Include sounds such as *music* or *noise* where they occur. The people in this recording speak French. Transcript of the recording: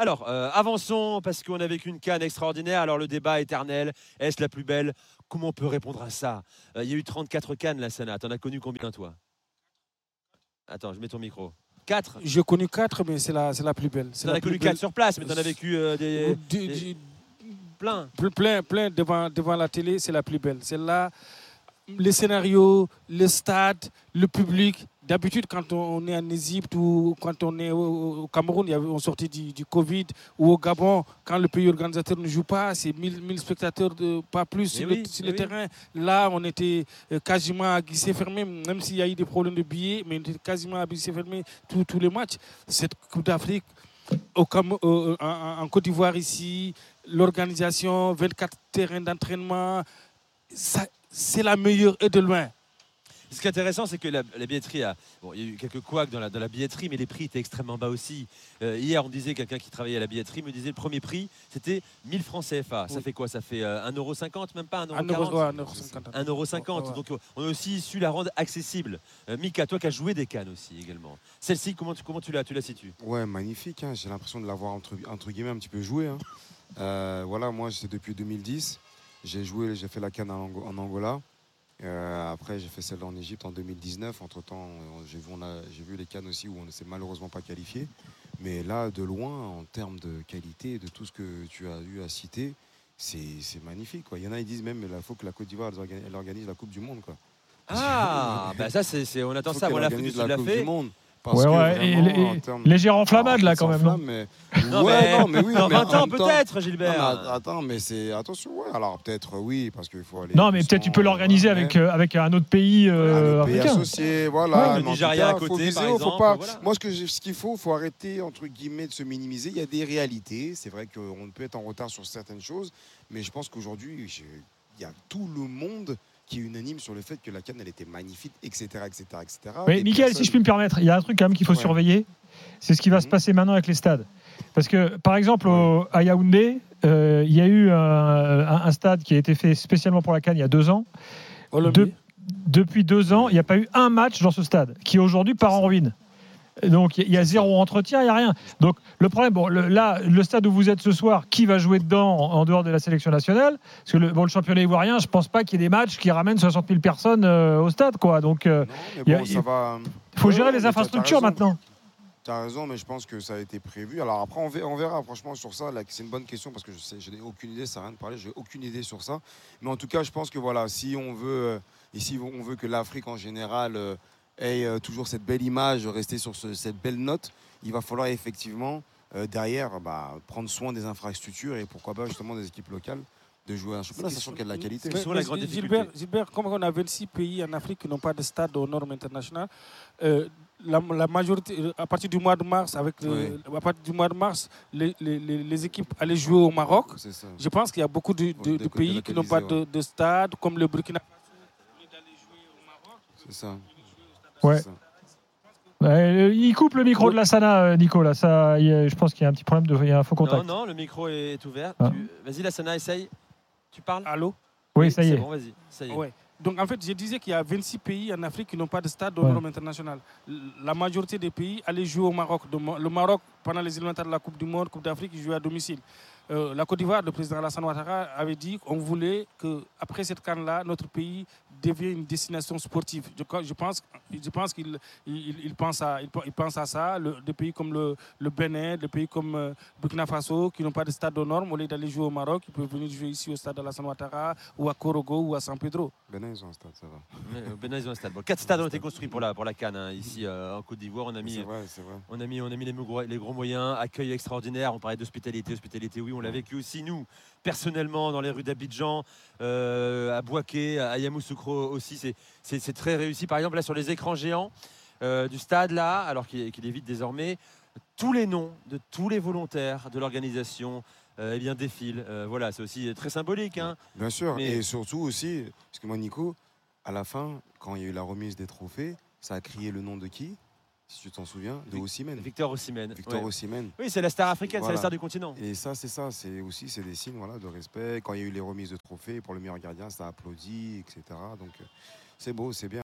Alors, euh, avançons parce qu'on a vécu une canne extraordinaire. Alors, le débat éternel, est-ce la plus belle? Comment on peut répondre à ça? Euh, Il y a eu 34 cannes, la Sana. T'en as connu combien, toi? Attends, je mets ton micro. 4 J'ai connu quatre, mais c'est la, c'est la plus belle. T'en as connu plus belle. 4 sur place, mais t'en as vécu euh, des, des- plein. Ple- plein, plein devant, devant la télé, c'est la plus belle. C'est là, les scénarios, le stade, le public. D'habitude, quand on est en Égypte ou quand on est au, Cameroun, il y avait, on sortait du, du Covid, ou au Gabon, quand le pays organisateur ne joue pas, c'est 1000, 1000 spectateurs, de, pas plus Mais sur, oui, le, sur mais le oui. terrain. Là, on était euh, quasiment à guichet fermé, même s'il y a eu des problèmes de billets, mais on était quasiment à guichet fermé tous les matchs. Cette Coupe d'Afrique, au Cam- euh, en, en Côte d'Ivoire ici, l'organisation, 24 terrains d'entraînement, c'est la meilleure et de loin. Ce qui est intéressant, c'est que la, la billetterie a. Bon, il y a eu quelques couacs dans la, dans la billetterie, mais les prix étaient extrêmement bas aussi. Euh, hier, on disait, quelqu'un qui travaillait à la billetterie me disait le premier prix, c'était 1000 francs CFA. Ça fait quoi? Ça fait euh, 1,50€, même pas 1,40€. Un euro, ouais, un euro cinquante. 1,50€. Ouais, ouais. Donc, euh, on a aussi su la rendre accessible. Euh, Mika, toi qui as joué des cannes aussi également. Celle-ci, comment tu, comment tu la, tu la situes? Ouais, magnifique. hein. J'ai l'impression de l'avoir entre, entre guillemets un petit peu joué. hein. Euh, voilà, moi c'est depuis 2010. J'ai joué, j'ai fait la canne en Angola. Euh, après, j'ai fait celle en Égypte en 2019. Entre temps, j'ai vu, on a- j'ai vu les cannes aussi où on ne s'est malheureusement pas qualifié. Mais là, de loin, en termes de qualité, de tout ce que tu as eu à citer, c'est c'est magnifique. Quoi. Il y en a qui disent même qu'il faut que la Côte d'Ivoire elle organise, la Coupe du Monde. Quoi. Ah, *laughs* bah ça, c'est, c'est- on attend ça. organise Sud l'a Coupe fait. du Monde. Parce Ouais, que ouais, et- vraiment, et- en termes- Légère enflammade là quand même, non mais... Non, ouais, mais- non, mais oui. Dans mais en 20 ans, même temps- peut-être, Non, Gilbert. mais attends, mais c'est attention, ouais. Alors peut-être oui, parce qu'il faut aller. Non, mais peut-être tu peux l'organiser voilà, avec, euh, avec un autre pays euh, un pays africain. associé, voilà. Ouais, le Nigeria à côté, viser par haut, faut exemple, pas- voilà. Moi, ce que j'ai- ce qu'il faut, faut arrêter entre guillemets de se minimiser. Il y a des réalités. C'est vrai qu'on peut être en retard sur certaines choses, mais je pense qu'aujourd'hui, il y a tout le monde qui est unanime sur le fait que la canne elle était magnifique, etc., etc., etc. Mais Des Michael, si je puis me permettre, il y a un truc quand même qu'il faut Ouais. surveiller. C'est ce qui va se Mhm. passer maintenant avec les stades. Parce que, par exemple, au- à Yaoundé, euh, il y a eu un, un- un stade qui a été fait spécialement pour la Cannes il y a deux ans. De- depuis deux ans, il n'y a pas eu un match dans ce stade, qui aujourd'hui part en ruine. Donc il y a zéro entretien, il n'y a rien. Donc le problème, bon, le- là, le stade où vous êtes ce soir, qui va jouer dedans en, en dehors de la sélection nationale? Parce que le, bon, le championnat ivoirien, je pense pas qu'il y ait des matchs qui ramènent 60 000 personnes euh, au stade, quoi. Donc il mais il bon, va. faut Ouais, gérer les infrastructures maintenant. Tu as raison, mais je pense que ça a été prévu. Alors après, on verra, franchement sur ça. C'est une bonne question parce que je sais, je n'ai aucune idée, ça n'a rien de parler, j'ai aucune idée sur ça. Mais en tout cas, je pense que voilà, si on veut, euh, et si on veut que l'Afrique en général ait euh, toujours cette belle image, rester sur ce- cette belle note, il va falloir effectivement euh, derrière bah, prendre soin des infrastructures et pourquoi pas justement des équipes locales de jouer un championnat, sachant qu'il y a de la qualité. La grande Gilbert. Gilbert, comme on a 26 pays en Afrique qui n'ont pas de stade aux normes internationales, euh, la, la majorité, à partir du mois de mars, avec le- à partir du mois de mars, les, les- les- les équipes allaient jouer au Maroc. Je pense qu'il y a beaucoup de, de- de Faut pays qui n'ont pas de, stade, comme le Burkina Faso. au lieu d'aller jouer au Maroc, C'est ça. Ouais. Ouais, il coupe le micro de la Sana, euh, Nico. Là, ça, a- je pense qu'il y a un petit problème de, il y a un faux Non, contact. non, le micro est ouvert. Ah. Tu- Vas-y, la Sana, essaye. Tu parles? Allô? Oui, ça y c'est est. bon, vas-y. Ça y est. Ouais. Donc en fait, je disais qu'il y a 26 pays en Afrique qui n'ont pas de stade aux Ouais. normes internationales. La majorité des pays allaient jouer au Maroc. Le Maroc, pendant les élémentaires de la Coupe du Monde, Coupe d'Afrique, il jouait à domicile. Euh, la Côte d'Ivoire, le président Alassane Ouattara avait dit qu'on voulait que après cette canne-là, notre pays devienne une destination sportive. Je, je pense, je pense qu'il il, il- pense à, il, pe- il pense à ça. Le- des pays comme le, le Bénin, des pays comme euh, Burkina Faso, qui n'ont pas de stade aux normes, au lieu d'aller jouer au Maroc, ils peuvent venir jouer ici au stade Alassane Ouattara ou à Korogo ou à San Pedro. Benin, ils ont un stade, ça va. Euh, Benin, ils ont un stade. Bon, quatre stades ont été construits pour la, pour la Cannes. hein. Ici, euh, en Côte d'Ivoire, on a mis vrai. On a mis, on a mis les, gros, les gros moyens, accueil extraordinaire. On parlait d'hospitalité, hospitalité, oui, on l'a vécu aussi nous, personnellement, dans les rues d'Abidjan, euh, à Boaké, à Yamoussoukro aussi. C'est- C'est c'est très réussi. Par exemple, là, sur les écrans géants euh, du stade, là, alors qu'il qu'il évite désormais, tous les noms de tous les volontaires de l'organisation euh, eh bien, défilent. Euh, voilà, c'est aussi très symbolique. hein. Bien sûr, Mais- et surtout aussi, parce que moi, Nico, à la fin, quand il y a eu la remise des trophées, ça a crié le nom de qui Si tu t'en souviens, de Osimhen. Victor Osimhen. Victor ouais. Osimhen. Oui, c'est la star africaine, c'est la star du continent. Et ça, c'est ça, c'est aussi c'est des signes voilà, de respect. Quand il y a eu les remises de trophées pour le meilleur gardien, ça a applaudi, etc. Donc euh, c'est beau, c'est bien.